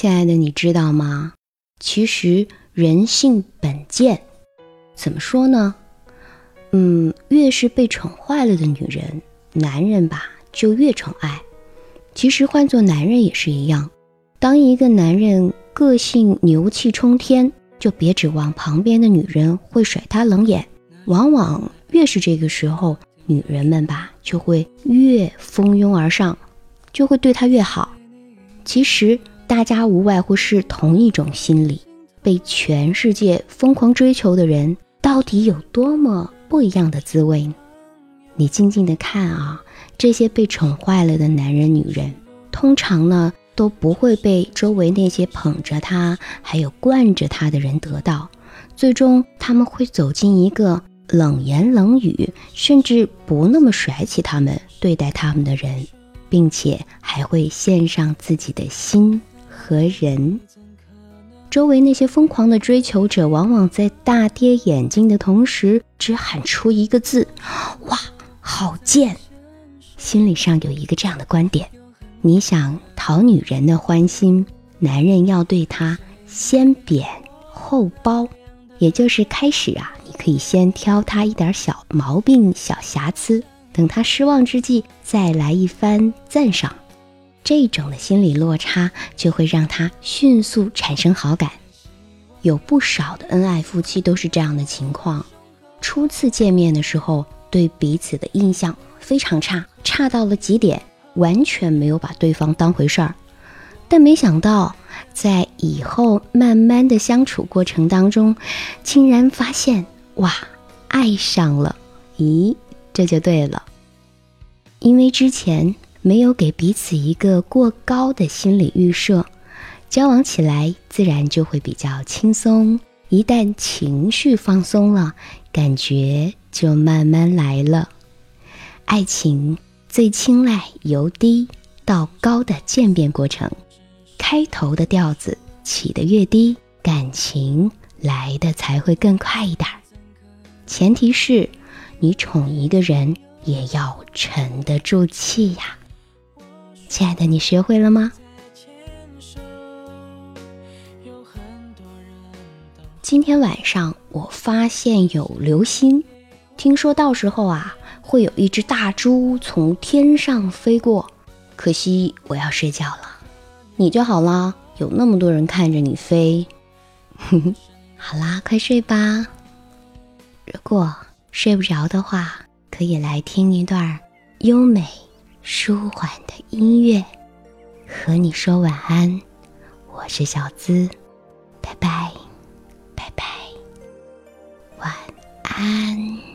亲爱的，你知道吗？其实人性本贱，怎么说呢？嗯，越是被宠坏了的女人，男人吧就越宠爱。其实换做男人也是一样，当一个男人个性牛气冲天，就别指望旁边的女人会甩他冷眼。往往越是这个时候，女人们吧就会越蜂拥而上，就会对他越好。其实大家无外乎是同一种心理，被全世界疯狂追求的人，到底有多么？不一样的滋味，你静静的看啊，这些被宠坏了的男人、女人，通常呢都不会被周围那些捧着他、还有惯着他的人得到，最终他们会走进一个冷言冷语，甚至不那么甩起他们、对待他们的人，并且还会献上自己的心和人。周围那些疯狂的追求者，往往在大跌眼镜的同时，只喊出一个字：“哇，好贱！”心理上有一个这样的观点：你想讨女人的欢心，男人要对她先贬后褒，也就是开始啊，你可以先挑她一点小毛病、小瑕疵，等她失望之际，再来一番赞赏。这种的心理落差就会让他迅速产生好感，有不少的恩爱夫妻都是这样的情况。初次见面的时候，对彼此的印象非常差，差到了极点，完全没有把对方当回事儿。但没想到，在以后慢慢的相处过程当中，竟然发现哇，爱上了！咦，这就对了，因为之前。没有给彼此一个过高的心理预设，交往起来自然就会比较轻松。一旦情绪放松了，感觉就慢慢来了。爱情最青睐由低到高的渐变过程，开头的调子起得越低，感情来的才会更快一点。前提是，你宠一个人也要沉得住气呀。亲爱的，你学会了吗？今天晚上我发现有流星，听说到时候啊会有一只大猪从天上飞过。可惜我要睡觉了，你就好了，有那么多人看着你飞。好啦，快睡吧。如果睡不着的话，可以来听一段优美。舒缓的音乐，和你说晚安。我是小资，拜拜，拜拜，晚安。